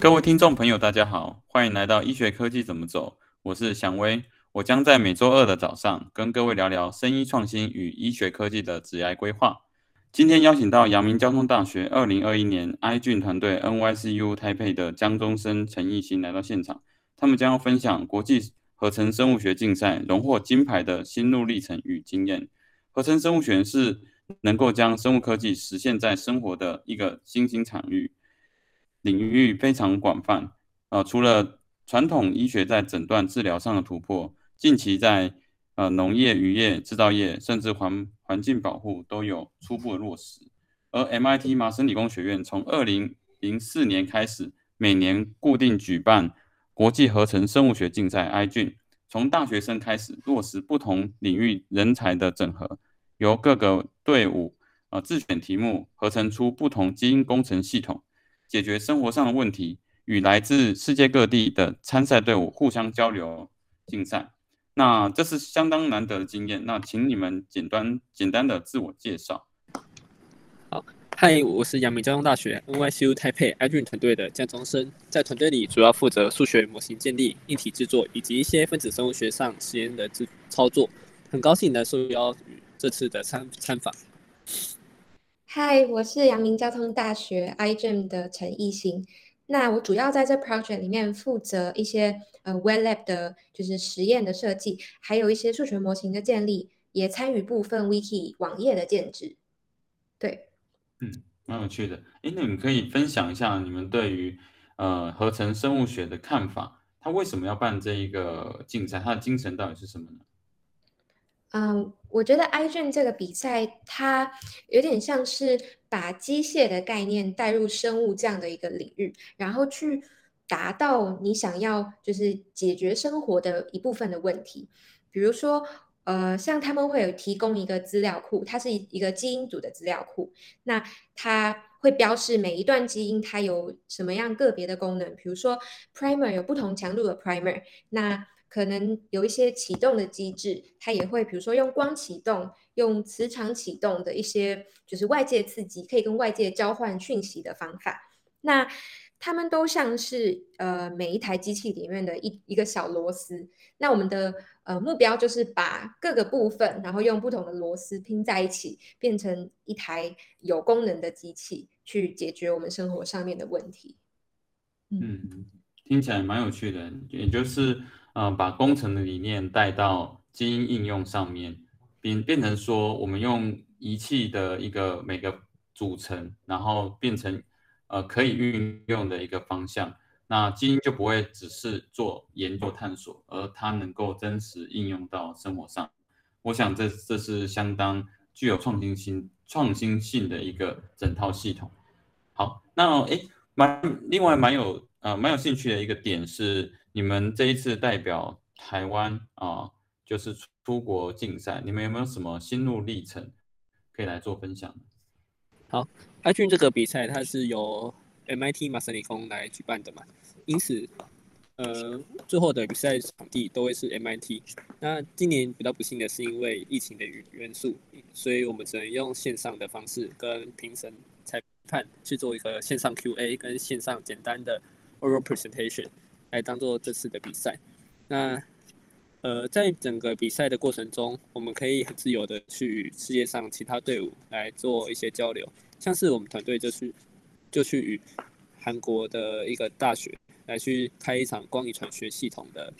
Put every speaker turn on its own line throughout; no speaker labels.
各位听众朋友，大家好，欢迎来到医学科技怎么走。我是祥威，我将在每周二的早上跟各位聊聊生医创新与医学科技的职业规划。今天邀请到阳明交通大学二零二一年 i 俊团队 NYCU 台配的江中生陈义兴来到现场，他们将要分享国际合成生物学竞赛荣获金牌的心路历程与经验。合成生物学是能够将生物科技实现在生活的一个新兴场域。领域非常广泛，呃，除了传统医学在诊断治疗上的突破，近期在呃农业、渔业、制造业，甚至环环境保护都有初步的落实。而 MIT 麻省理工学院从二零零四年开始，每年固定举办国际合成生物学竞赛 i 俊，从大学生开始落实不同领域人才的整合，由各个队伍呃自选题目，合成出不同基因工程系统。解决生活上的问题，与来自世界各地的参赛队伍互相交流竞赛，那这是相当难得的经验。那请你们简单简单的自我介绍。
好，嗨，我是阳明交通大学 NYCU 台配 i d r e 团队的江中生，在团队里主要负责数学模型建立、硬体制作以及一些分子生物学上实验的制操作。很高兴能受邀与这次的参参访。
嗨，我是阳明交通大学 iGEM 的陈艺兴。那我主要在这 project 里面负责一些呃 web lab 的，就是实验的设计，还有一些数学模型的建立，也参与部分 wiki 网页的建制。对，
嗯，蛮有趣的。哎，那你们可以分享一下你们对于呃合成生物学的看法？他为什么要办这一个竞赛？他的精神到底是什么呢？
嗯，我觉得 iGen 这个比赛，它有点像是把机械的概念带入生物这样的一个领域，然后去达到你想要就是解决生活的一部分的问题。比如说，呃，像他们会有提供一个资料库，它是一个基因组的资料库，那它会标示每一段基因它有什么样个别的功能，比如说 primer 有不同强度的 primer，那可能有一些启动的机制，它也会，比如说用光启动、用磁场启动的一些，就是外界刺激，可以跟外界交换讯息的方法。那它们都像是呃每一台机器里面的一一个小螺丝。那我们的呃目标就是把各个部分，然后用不同的螺丝拼在一起，变成一台有功能的机器，去解决我们生活上面的问题。
嗯，听起来蛮有趣的，也就是。呃，把工程的理念带到基因应用上面，变变成说，我们用仪器的一个每个组成，然后变成呃可以运用的一个方向，那基因就不会只是做研究探索，而它能够真实应用到生活上。我想这这是相当具有创新性、创新性的一个整套系统。好，那诶，蛮另外蛮有呃蛮有兴趣的一个点是。你们这一次代表台湾啊，就是出国竞赛，你们有没有什么心路历程可以来做分享？
好，i 俊这个比赛它是由 MIT 麻省理工来举办的嘛，因此呃，最后的比赛场地都会是 MIT。那今年比较不幸的是因为疫情的原元素，所以我们只能用线上的方式跟评审裁判去做一个线上 QA 跟线上简单的 oral presentation。来当做这次的比赛，那呃，在整个比赛的过程中，我们可以很自由的去与世界上其他队伍来做一些交流，像是我们团队就是就去与韩国的一个大学来去开一场光遗传学系统的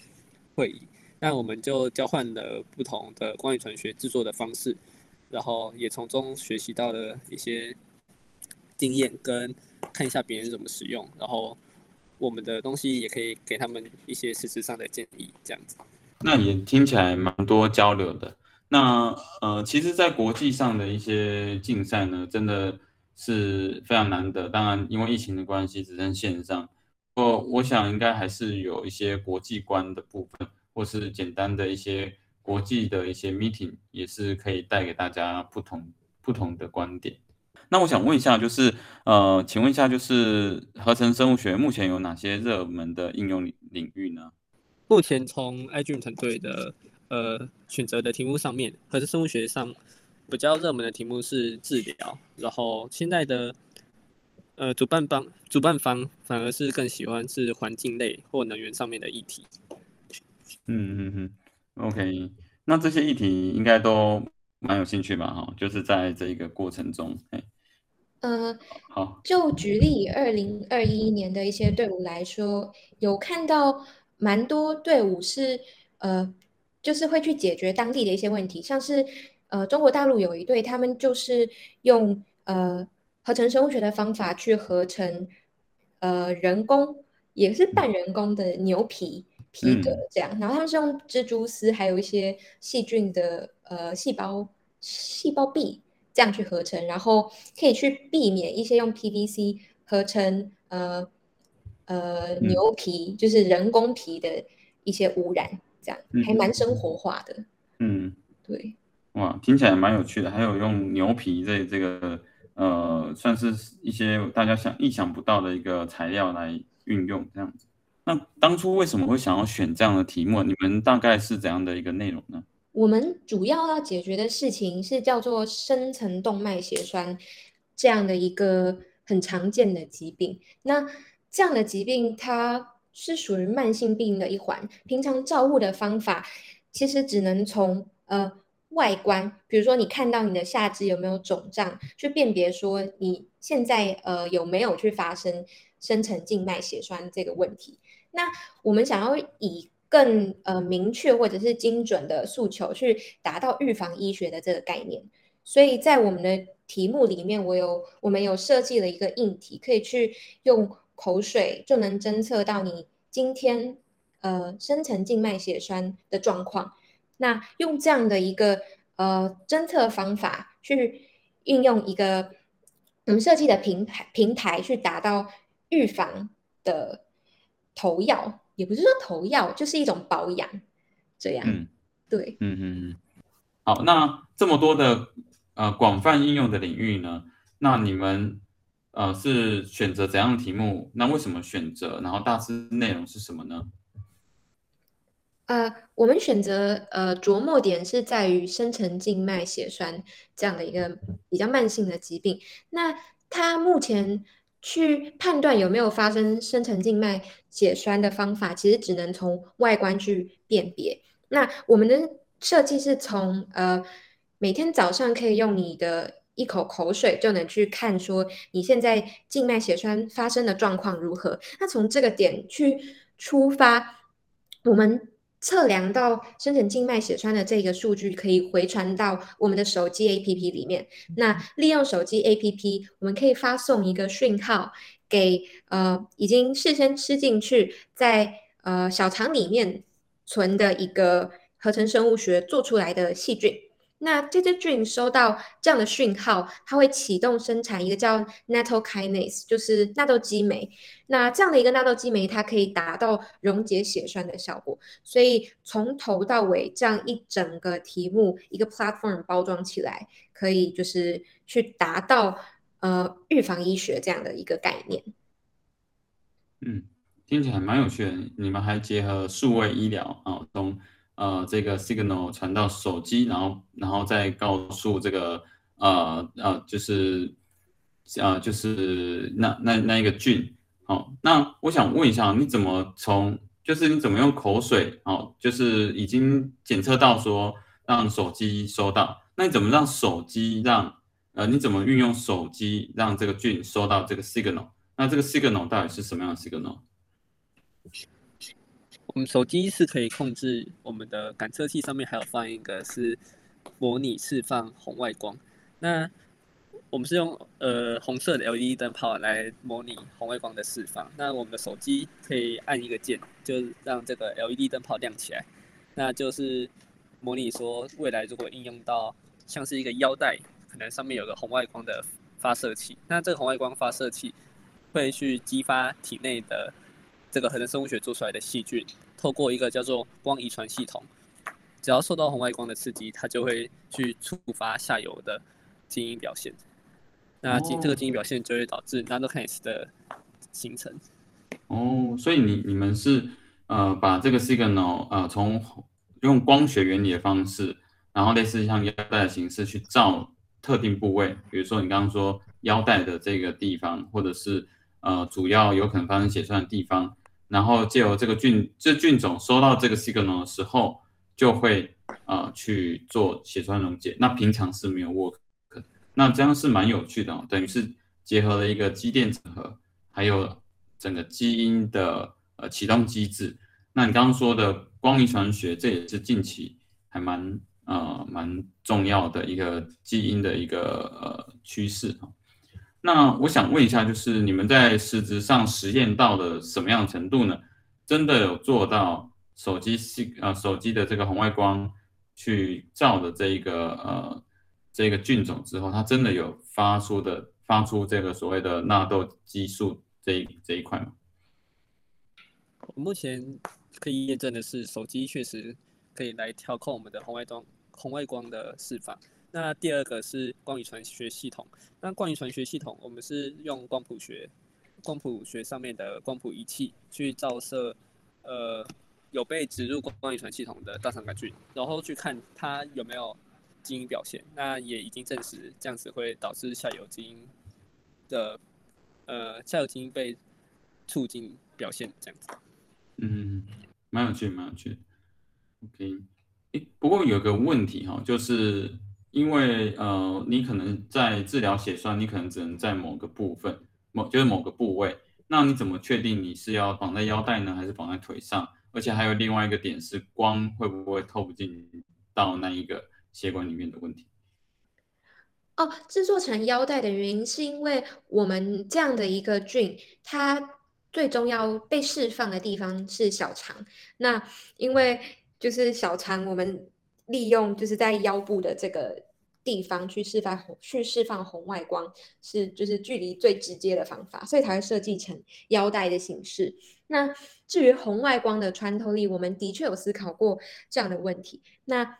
会议，那我们就交换了不同的光影传学制作的方式，然后也从中学习到了一些经验，跟看一下别人怎么使用，然后。我们的东西也可以给他们一些实质上的建议，这样子。
那也听起来蛮多交流的。那呃，其实，在国际上的一些竞赛呢，真的是非常难得。当然，因为疫情的关系，只剩线上。我我想应该还是有一些国际观的部分，或是简单的一些国际的一些 meeting，也是可以带给大家不同不同的观点。那我想问一下，就是呃，请问一下，就是合成生物学目前有哪些热门的应用领领域呢？
目前从 i g 团队的呃选择的题目上面，合成生物学上比较热门的题目是治疗，然后现在的呃，主办方主办方反而是更喜欢是环境类或能源上面的议题。
嗯嗯嗯，OK，那这些议题应该都蛮有兴趣吧？哈，就是在这一个过程中，哎，
呃，
好，
就举例二零二一年的一些队伍来说，有看到蛮多队伍是呃，就是会去解决当地的一些问题，像是呃中国大陆有一队，他们就是用呃合成生物学的方法去合成呃人工也是半人工的牛皮。皮革这样，然后他们是用蜘蛛丝，还有一些细菌的呃细胞细胞壁这样去合成，然后可以去避免一些用 PVC 合成呃呃牛皮，就是人工皮的一些污染，这样还蛮生活化的。
嗯，
对。
哇，听起来蛮有趣的，还有用牛皮这这个呃，算是一些大家想意想不到的一个材料来运用这样子。那当初为什么会想要选这样的题目？你们大概是怎样的一个内容呢？
我们主要要解决的事情是叫做深层动脉血栓这样的一个很常见的疾病。那这样的疾病它是属于慢性病的一环，平常照护的方法其实只能从呃外观，比如说你看到你的下肢有没有肿胀，去辨别说你现在呃有没有去发生深层静脉血栓这个问题。那我们想要以更呃明确或者是精准的诉求去达到预防医学的这个概念，所以在我们的题目里面，我有我们有设计了一个硬题，可以去用口水就能侦测到你今天呃深层静脉血栓的状况。那用这样的一个呃侦测方法去运用一个我们设计的平台平台去达到预防的。投药也不是说投药，就是一种保养，这样。
嗯，
对，
嗯嗯嗯。好，那这么多的呃广泛应用的领域呢？那你们呃是选择怎样的题目？那为什么选择？然后大致内容是什么呢？
呃，我们选择呃琢磨点是在于深层静脉血栓这样的一个比较慢性的疾病。那它目前。去判断有没有发生深层静脉血栓的方法，其实只能从外观去辨别。那我们的设计是从呃每天早上可以用你的一口口水就能去看说你现在静脉血栓发生的状况如何。那从这个点去出发，我们。测量到深层静脉血栓的这个数据可以回传到我们的手机 APP 里面。那利用手机 APP，我们可以发送一个讯号给呃已经事先吃进去在呃小肠里面存的一个合成生物学做出来的细菌。那这只菌收到这样的讯号，它会启动生产一个叫 nattokinase，就是纳豆激酶。那这样的一个纳豆激酶，它可以达到溶解血栓的效果。所以从头到尾这样一整个题目，一个 platform 包装起来，可以就是去达到呃预防医学这样的一个概念。
嗯，听起来蛮有趣的。你们还结合数位医疗啊，从。呃，这个 signal 传到手机，然后，然后再告诉这个，呃，呃，就是，呃，就是那那那一个菌，好，那我想问一下，你怎么从，就是你怎么用口水，哦，就是已经检测到说让手机收到，那你怎么让手机让，呃，你怎么运用手机让这个菌收到这个 signal？那这个 signal 到底是什么样的 signal？
我们手机是可以控制我们的感测器，上面还有放一个是模拟释放红外光。那我们是用呃红色的 LED 灯泡来模拟红外光的释放。那我们的手机可以按一个键，就让这个 LED 灯泡亮起来。那就是模拟说未来如果应用到像是一个腰带，可能上面有个红外光的发射器。那这个红外光发射器会去激发体内的。这个合成生物学做出来的细菌，透过一个叫做光遗传系统，只要受到红外光的刺激，它就会去触发下游的基因表现。那基这个基因表现就会导致 nanokinase 的形成。
哦，所以你你们是呃把这个 signal 呃从用光学原理的方式，然后类似像腰带的形式去照特定部位，比如说你刚刚说腰带的这个地方，或者是呃主要有可能发生血栓的地方，然后借由这个菌这菌种收到这个 signal 的时候，就会呃去做血栓溶解。那平常是没有 work，的那这样是蛮有趣的哦，等于是结合了一个机电整合，还有整个基因的呃启动机制。那你刚刚说的光遗传学，这也是近期还蛮。呃，蛮重要的一个基因的一个呃趋势啊。那我想问一下，就是你们在实质上实验到了什么样程度呢？真的有做到手机系呃手机的这个红外光去照的这一个呃这个菌种之后，它真的有发出的发出这个所谓的纳豆激素这一这一块吗？
目前可以验证的是，手机确实可以来调控我们的红外光。红外光的释放。那第二个是光遗传学系统。那光遗传学系统，我们是用光谱学、光谱学上面的光谱仪器去照射，呃，有被植入光遗传系统的大肠杆菌，然后去看它有没有基因表现。那也已经证实这样子会导致下游基因的，呃，下游基因被促进表现这样子。
嗯，蛮有趣，蛮有趣。OK。不过有个问题哈，就是因为呃，你可能在治疗血栓，你可能只能在某个部分，某就是某个部位，那你怎么确定你是要绑在腰带呢，还是绑在腿上？而且还有另外一个点是，光会不会透不进到那一个血管里面的问题？
哦，制作成腰带的原因是因为我们这样的一个菌，它最终要被释放的地方是小肠，那因为。就是小肠，我们利用就是在腰部的这个地方去释放去释放红外光，是就是距离最直接的方法，所以才会设计成腰带的形式。那至于红外光的穿透力，我们的确有思考过这样的问题。那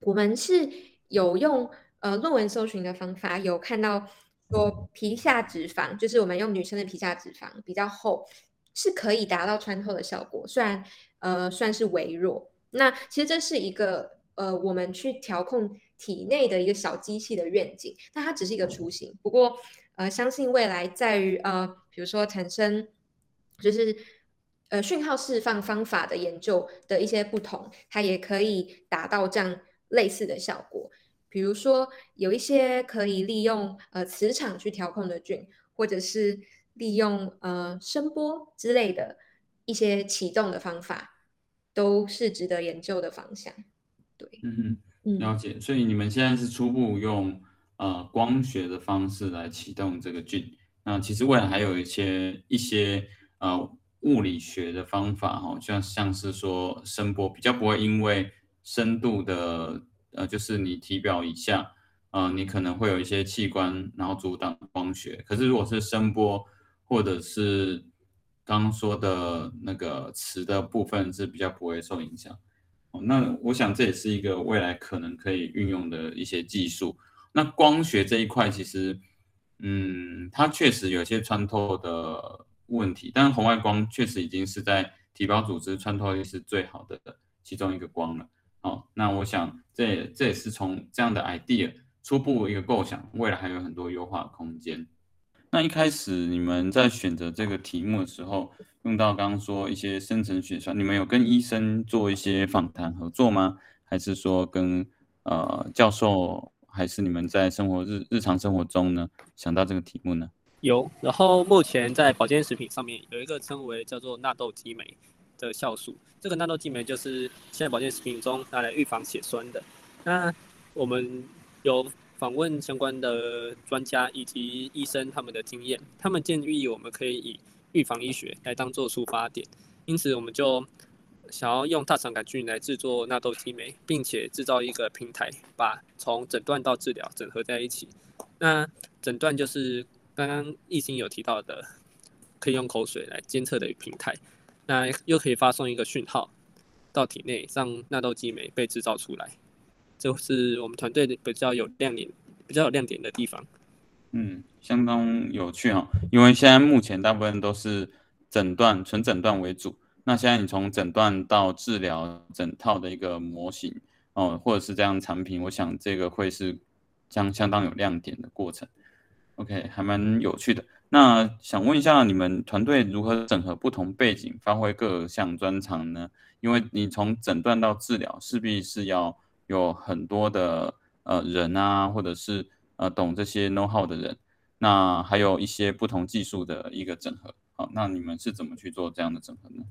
我们是有用呃论文搜寻的方法，有看到说皮下脂肪，就是我们用女生的皮下脂肪比较厚，是可以达到穿透的效果，虽然呃算是微弱。那其实这是一个呃，我们去调控体内的一个小机器的愿景，那它只是一个雏形。不过呃，相信未来在于呃，比如说产生就是呃讯号释放方法的研究的一些不同，它也可以达到这样类似的效果。比如说有一些可以利用呃磁场去调控的菌，或者是利用呃声波之类的一些启动的方法。都是值得研究的方向，对，
嗯嗯，了解。所以你们现在是初步用呃光学的方式来启动这个菌，那其实未来还有一些一些呃物理学的方法哈，像像是说声波比较不会因为深度的呃，就是你体表以下，呃，你可能会有一些器官然后阻挡光学，可是如果是声波或者是刚刚说的那个磁的部分是比较不会受影响，哦，那我想这也是一个未来可能可以运用的一些技术。那光学这一块其实，嗯，它确实有些穿透的问题，但是红外光确实已经是在体表组织穿透力是最好的其中一个光了。哦，那我想这也这也是从这样的 idea 初步一个构想，未来还有很多优化空间。那一开始你们在选择这个题目的时候，用到刚刚说一些深层血栓，你们有跟医生做一些访谈合作吗？还是说跟呃教授，还是你们在生活日日常生活中呢想到这个题目呢？
有，然后目前在保健食品上面有一个称为叫做纳豆激酶的酵素，这个纳豆激酶就是现在保健食品中拿来预防血栓的。那我们有。访问相关的专家以及医生他们的经验，他们建议我们可以以预防医学来当做出发点，因此我们就想要用大肠杆菌来制作纳豆激酶，并且制造一个平台，把从诊断到治疗整合在一起。那诊断就是刚刚易兴有提到的，可以用口水来监测的平台，那又可以发送一个讯号到体内，让纳豆激酶被制造出来。就是我们团队比较有亮点、比较有亮点的地方。
嗯，相当有趣哈。因为现在目前大部分都是诊断、纯诊断为主。那现在你从诊断到治疗整套的一个模型哦，或者是这样产品，我想这个会是将相当有亮点的过程。OK，还蛮有趣的。那想问一下，你们团队如何整合不同背景，发挥各项专长呢？因为你从诊断到治疗，势必是要有很多的呃人啊，或者是呃懂这些 know how 的人，那还有一些不同技术的一个整合。好，那你们是怎么去做这样的整合呢？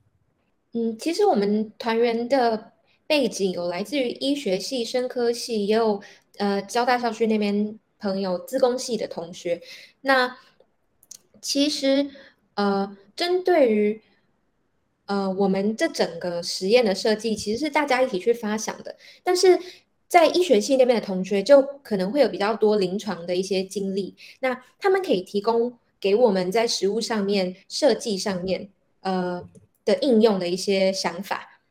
嗯，其实我们团员的背景有来自于医学系、生科系，也有呃交大校区那边朋友、自工系的同学。那其实呃，针对于呃我们这整个实验的设计，其实是大家一起去发想的。但是在医学系那边的同学，就可能会有比较多临床的一些经历，那他们可以提供给我们在实物上面设计上面呃。的应用的一些想法，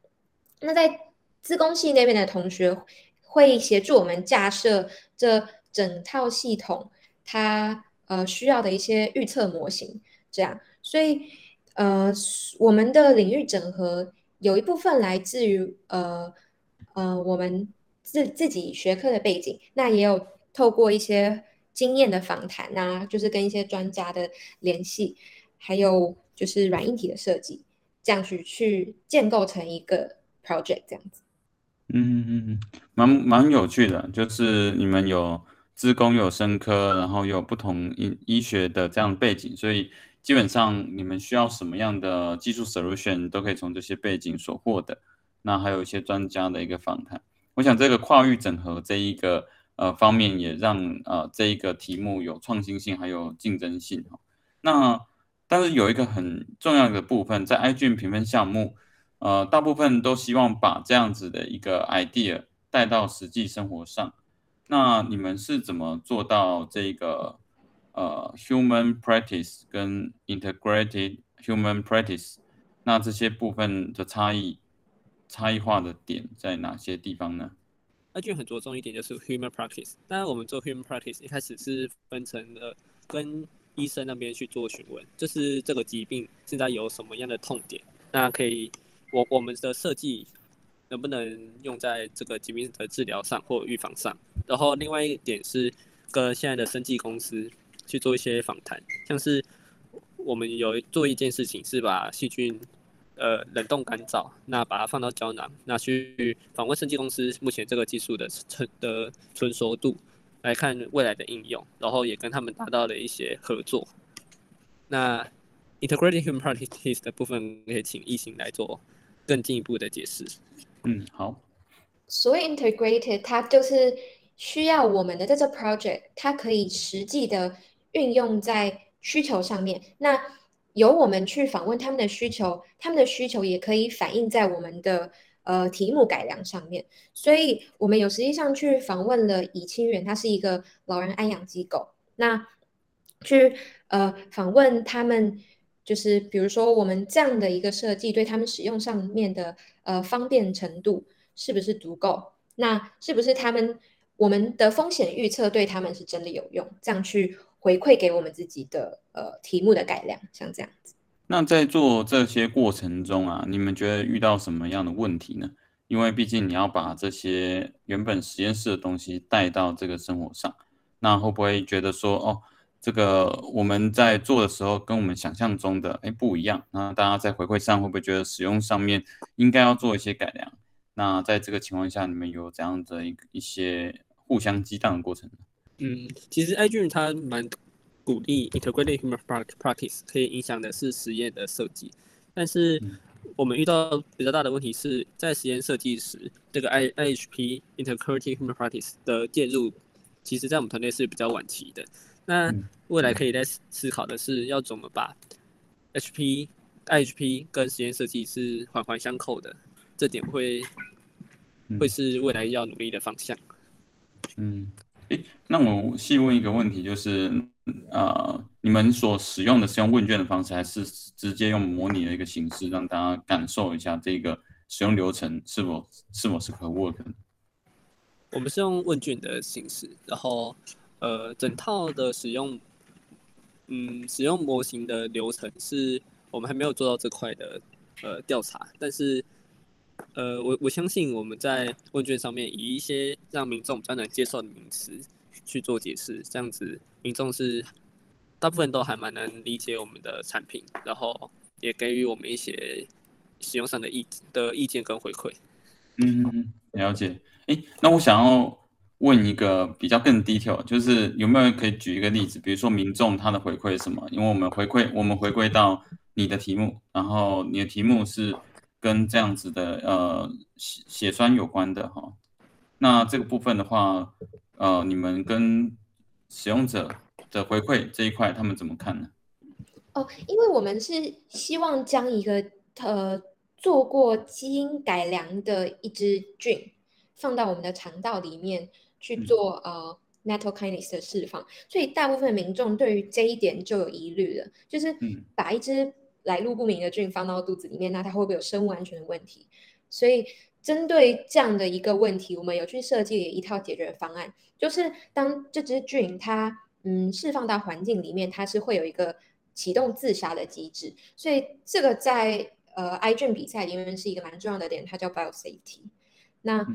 那在资工系那边的同学会协助我们架设这整套系统，它呃需要的一些预测模型，这样，所以呃我们的领域整合有一部分来自于呃呃我们自自己学科的背景，那也有透过一些经验的访谈啊，就是跟一些专家的联系，还有就是软硬体的设计。这样去去建构成一个 project 这样子，
嗯嗯嗯，蛮蛮有趣的，就是你们有资工有生科，然后有不同医医学的这样背景，所以基本上你们需要什么样的技术 solution 都可以从这些背景所获得。那还有一些专家的一个访谈，我想这个跨域整合这一个呃方面也让呃这一个题目有创新性，还有竞争性哈。那但是有一个很重要的部分，在 IGN 评分项目，呃，大部分都希望把这样子的一个 idea 带到实际生活上。那你们是怎么做到这个呃 human practice 跟 integrated human practice？那这些部分的差异、差异化的点在哪些地方呢
？iGen 很着重一点就是 human practice。当然，我们做 human practice 一开始是分成了跟医生那边去做询问，就是这个疾病现在有什么样的痛点？那可以，我我们的设计能不能用在这个疾病的治疗上或预防上？然后另外一点是跟现在的生技公司去做一些访谈，像是我们有做一件事情是把细菌呃冷冻干燥，那把它放到胶囊，那去访问生技公司目前这个技术的成的成熟度。来看未来的应用，然后也跟他们达到了一些合作。那 integrated human practice 的部分，可以请易行来做更进一步的解释。
嗯，好。
所谓 integrated，它就是需要我们的这个 project，它可以实际的运用在需求上面。那由我们去访问他们的需求，他们的需求也可以反映在我们的。呃，题目改良上面，所以我们有实际上去访问了以清源，它是一个老人安养机构。那去呃访问他们，就是比如说我们这样的一个设计，对他们使用上面的呃方便程度是不是足够？那是不是他们我们的风险预测对他们是真的有用？这样去回馈给我们自己的呃题目的改良，像这样子。
那在做这些过程中啊，你们觉得遇到什么样的问题呢？因为毕竟你要把这些原本实验室的东西带到这个生活上，那会不会觉得说，哦，这个我们在做的时候跟我们想象中的哎不一样？那大家在回馈上会不会觉得使用上面应该要做一些改良？那在这个情况下，你们有怎样的一一些互相激荡的过程呢？
嗯，其实 i 俊它蛮。鼓励 integrated human practice 可以影响的是实验的设计，但是我们遇到比较大的问题是在实验设计时，这个 I IHP integrated human practice 的介入，其实在我们团队是比较晚期的。那未来可以在思考的是要怎么把 HP IHP 跟实验设计是环环相扣的，这点会会是未来要努力的方向。
嗯。那我细问一个问题，就是，呃，你们所使用的是用问卷的方式，还是直接用模拟的一个形式，让大家感受一下这个使用流程是否是否是可 work 的？
我们是用问卷的形式，然后，呃，整套的使用，嗯，使用模型的流程是我们还没有做到这块的，呃，调查，但是。呃，我我相信我们在问卷上面以一些让民众比较能接受的名词去做解释，这样子民众是大部分都还蛮能理解我们的产品，然后也给予我们一些使用上的意的意见跟回馈。
嗯，了解。哎，那我想要问一个比较更 detail，就是有没有可以举一个例子，比如说民众他的回馈是什么？因为我们回馈，我们回归到你的题目，然后你的题目是跟这样子的呃血血栓有关的哈。那这个部分的话，呃，你们跟使用者的回馈这一块，他们怎么看呢？
哦，因为我们是希望将一个呃做过基因改良的一只菌放到我们的肠道里面去做呃 natural kinase 的释放，所以大部分民众对于这一点就有疑虑了，就是把一只来路不明的菌放到肚子里面，那它会不会有生物安全的问题？所以。针对这样的一个问题，我们有去设计一套解决方案，就是当这只菌它嗯释放到环境里面，它是会有一个启动自杀的机制，所以这个在呃 I 菌比赛里面是一个蛮重要的点，它叫 bio safety。那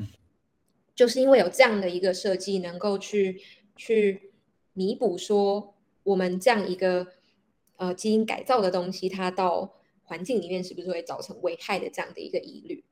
就是因为有这样的一个设计，能够去去弥补说我们这样一个呃基因改造的东西，它到环境里面是不是会造成危害的这样的一个疑虑。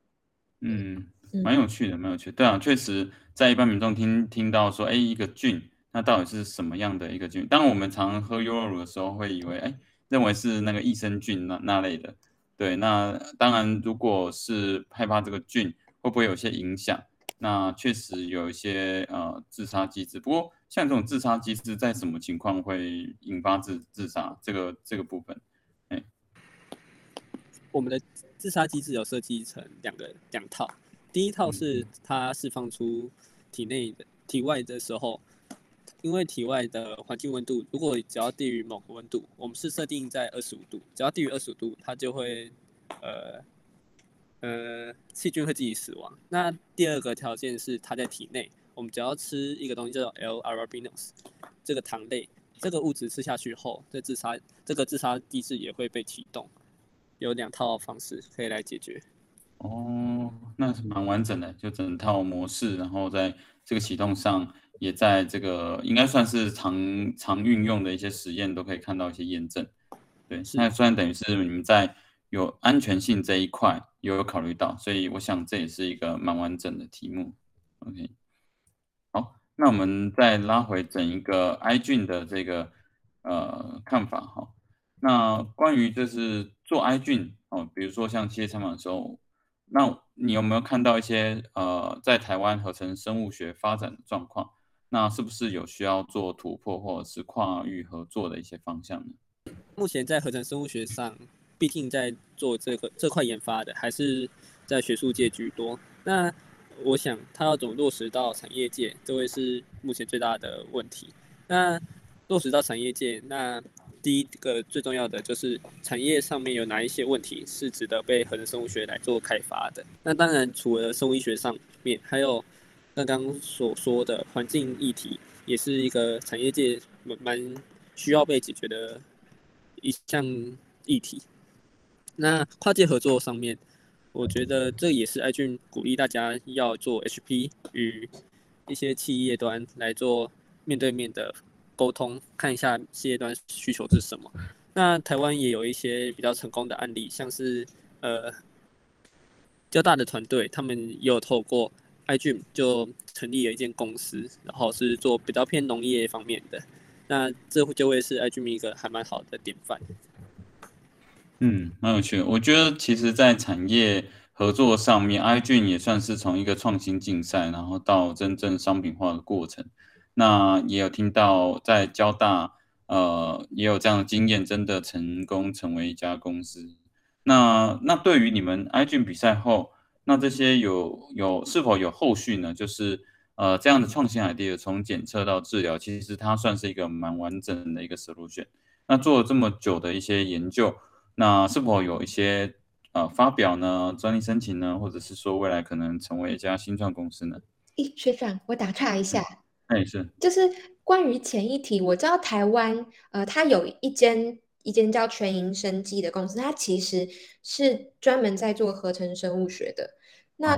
嗯，蛮有趣的，蛮有趣的。对啊，确实，在一般民众听听到说，哎，一个菌，那到底是什么样的一个菌？当我们常喝优酪乳的时候，会以为，哎，认为是那个益生菌那那类的。对，那当然，如果是害怕这个菌会不会有些影响，那确实有一些呃自杀机制。不过，像这种自杀机制，在什么情况会引发自自杀？这个这个部分，哎，
我们的。自杀机制有设计成两个两套，第一套是它释放出体内的体外的时候，因为体外的环境温度如果只要低于某个温度，我们是设定在二十五度，只要低于二十五度，它就会呃呃细菌会自己死亡。那第二个条件是它在体内，我们只要吃一个东西叫做 L-arabinose 这个糖类，这个物质吃下去后，这自杀这个自杀机制也会被启动。有两套方式可以来解决。
哦，那是蛮完整的，就整套模式，然后在这个启动上，也在这个应该算是常常运用的一些实验都可以看到一些验证。对，那虽然等于是你们在有安全性这一块也有考虑到，所以我想这也是一个蛮完整的题目。OK，好，那我们再拉回整一个 i 俊的这个呃看法哈。那关于就是做 I 菌哦，比如说像企业采访的时候，那你有没有看到一些呃，在台湾合成生物学发展的状况？那是不是有需要做突破或者是跨域合作的一些方向呢？
目前在合成生物学上，毕竟在做这个这块研发的还是在学术界居多。那我想，它要怎么落实到产业界，这会是目前最大的问题。那落实到产业界，那第一个最重要的就是产业上面有哪一些问题是值得被合成生物学来做开发的。那当然，除了生物医学上面，还有刚刚所说的环境议题，也是一个产业界蛮需要被解决的一项议题。那跨界合作上面，我觉得这也是爱俊鼓励大家要做 HP 与一些企业端来做面对面的。沟通看一下事业端需求是什么。那台湾也有一些比较成功的案例，像是呃较大的团队，他们也有透过 IGM 就成立了一间公司，然后是做比较偏农业方面的。那这就会是 iGIM 一个还蛮好的典范。
嗯，蛮有趣的。我觉得其实，在产业合作上面，IGM 也算是从一个创新竞赛，然后到真正商品化的过程。那也有听到在交大，呃，也有这样的经验，真的成功成为一家公司。那那对于你们 i g 比赛后，那这些有有是否有后续呢？就是呃这样的创新 idea 从检测到治疗，其实它算是一个蛮完整的一个 solution。那做了这么久的一些研究，那是否有一些呃发表呢？专利申请呢？或者是说未来可能成为一家新创公司呢？
咦，学长，我打岔一下。
哎，是，
就是关于前一题，我知道台湾，呃，它有一间一间叫全银生技的公司，它其实是专门在做合成生物学的。那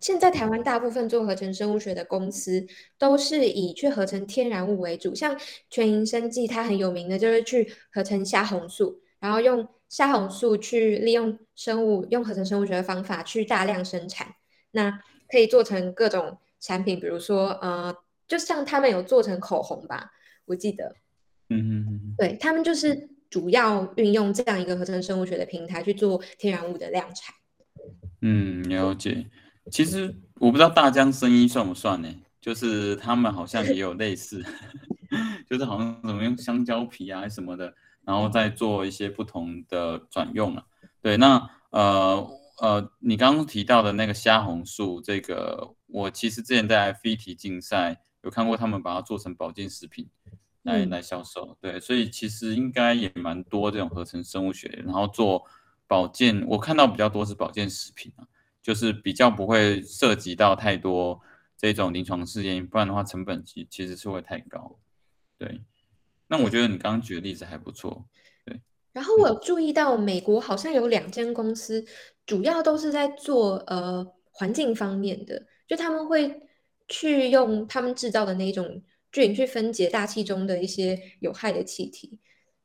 现在台湾大部分做合成生物学的公司都是以去合成天然物为主，像全银生技，它很有名的就是去合成虾红素，然后用虾红素去利用生物用合成生物学的方法去大量生产，那可以做成各种产品，比如说呃，就像他们有做成口红吧，我记得，
嗯嗯嗯，
对他们就是主要运用这样一个合成生物学的平台去做天然物的量产。
嗯，了解。其实我不知道大疆生意算不算呢？就是他们好像也有类似，就是好像怎么用香蕉皮啊什么的，然后再做一些不同的转用啊。对，那呃呃，你刚刚提到的那个虾红素，这个我其实之前在飞题竞赛有看过，他们把它做成保健食品来来销售。对，所以其实应该也蛮多这种合成生物学，然后做保健，我看到比较多是保健食品啊。就是比较不会涉及到太多这种临床试验，不然的话成本其其实是会太高。对，那我觉得你刚刚举的例子还不错。对，
然后我有注意到美国好像有两间公司，主要都是在做呃环境方面的，就他们会去用他们制造的那种菌去分解大气中的一些有害的气体。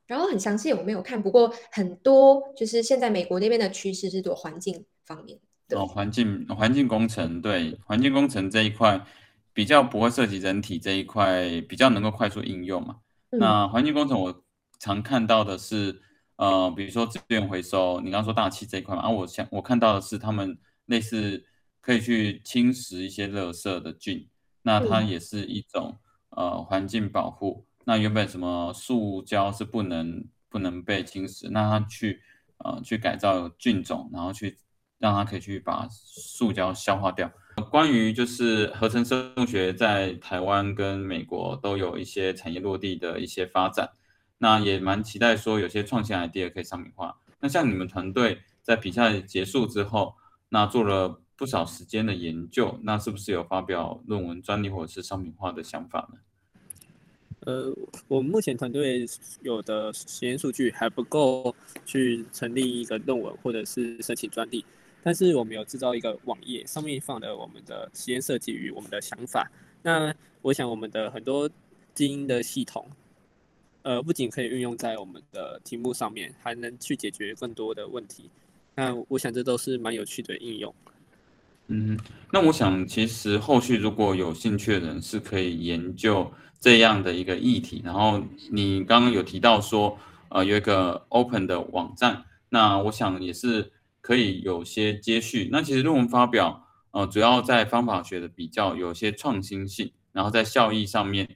然后很详细我没有看，不过很多就是现在美国那边的趋势是做环境方面。
哦，环境环境工程对环境工程这一块比较不会涉及人体这一块，比较能够快速应用嘛。那环境工程我常看到的是，呃，比如说资源回收，你刚刚说大气这一块嘛，啊，我想我看到的是他们类似可以去侵蚀一些垃圾的菌，那它也是一种呃环境保护。那原本什么塑胶是不能不能被侵蚀，那它去呃去改造菌种，然后去。让它可以去把塑胶消化掉。关于就是合成生物学在台湾跟美国都有一些产业落地的一些发展，那也蛮期待说有些创新 idea 可以商品化。那像你们团队在比赛结束之后，那做了不少时间的研究，那是不是有发表论文、专利或者是商品化的想法呢？
呃，我们目前团队有的实验数据还不够去成立一个论文或者是申请专利。但是我们有制造一个网页，上面放了我们的实验设计与我们的想法。那我想我们的很多基因的系统，呃，不仅可以运用在我们的题目上面，还能去解决更多的问题。那我想这都是蛮有趣的应用。
嗯，那我想其实后续如果有兴趣的人是可以研究这样的一个议题。然后你刚刚有提到说，呃，有一个 open 的网站，那我想也是。可以有些接续。那其实论文发表，呃，主要在方法学的比较有些创新性，然后在效益上面，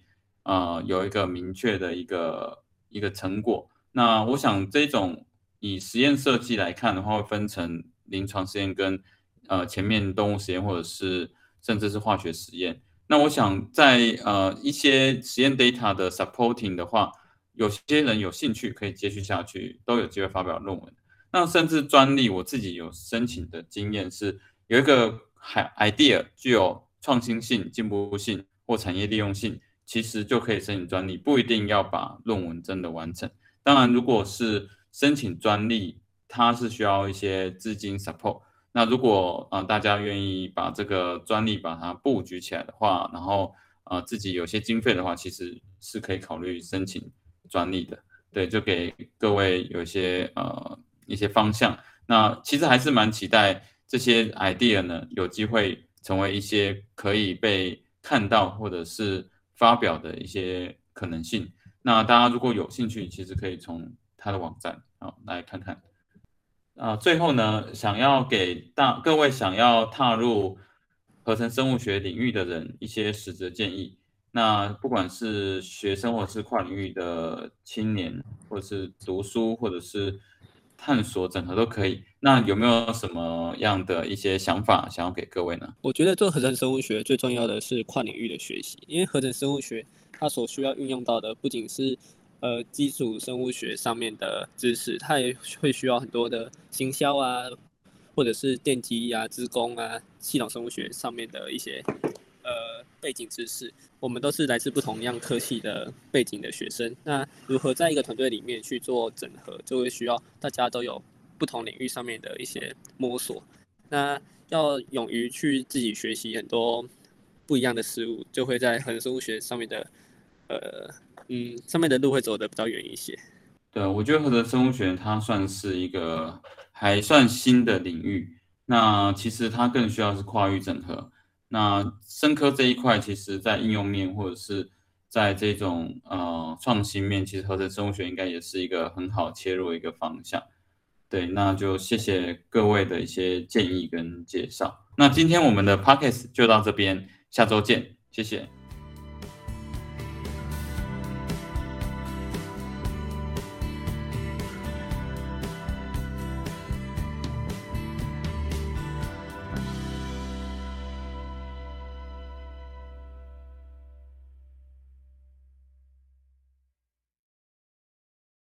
呃，有一个明确的一个一个成果。那我想这种以实验设计来看的话，会分成临床实验跟呃前面动物实验或者是甚至是化学实验。那我想在呃一些实验 data 的 supporting 的话，有些人有兴趣可以接续下去，都有机会发表论文。那甚至专利，我自己有申请的经验是，有一个 idea 具有创新性、进步性或产业利用性，其实就可以申请专利，不一定要把论文真的完成。当然，如果是申请专利，它是需要一些资金 support。那如果啊大家愿意把这个专利把它布局起来的话，然后啊自己有些经费的话，其实是可以考虑申请专利的。对，就给各位有一些呃。一些方向，那其实还是蛮期待这些 idea 呢，有机会成为一些可以被看到或者是发表的一些可能性。那大家如果有兴趣，其实可以从他的网站啊来看看。啊，最后呢，想要给大各位想要踏入合成生物学领域的人一些实质建议。那不管是学生或者是跨领域的青年，或者是读书，或者是探索整合都可以。那有没有什么样的一些想法想要给各位呢？
我觉得做合成生物学最重要的是跨领域的学习，因为合成生物学它所需要运用到的不仅是呃基础生物学上面的知识，它也会需要很多的行销啊，或者是电机啊、资工啊、系统生物学上面的一些。呃，背景知识，我们都是来自不同样科系的背景的学生。那如何在一个团队里面去做整合，就会需要大家都有不同领域上面的一些摸索。那要勇于去自己学习很多不一样的事物，就会在很生物学上面的呃嗯上面的路会走得比较远一些。
对，我觉得合成生物学它算是一个还算新的领域，那其实它更需要是跨域整合。那生科这一块，其实在应用面或者是在这种呃创新面，其实合成生物学应该也是一个很好切入一个方向。对，那就谢谢各位的一些建议跟介绍。那今天我们的 p o c k e t 就到这边，下周见，谢谢。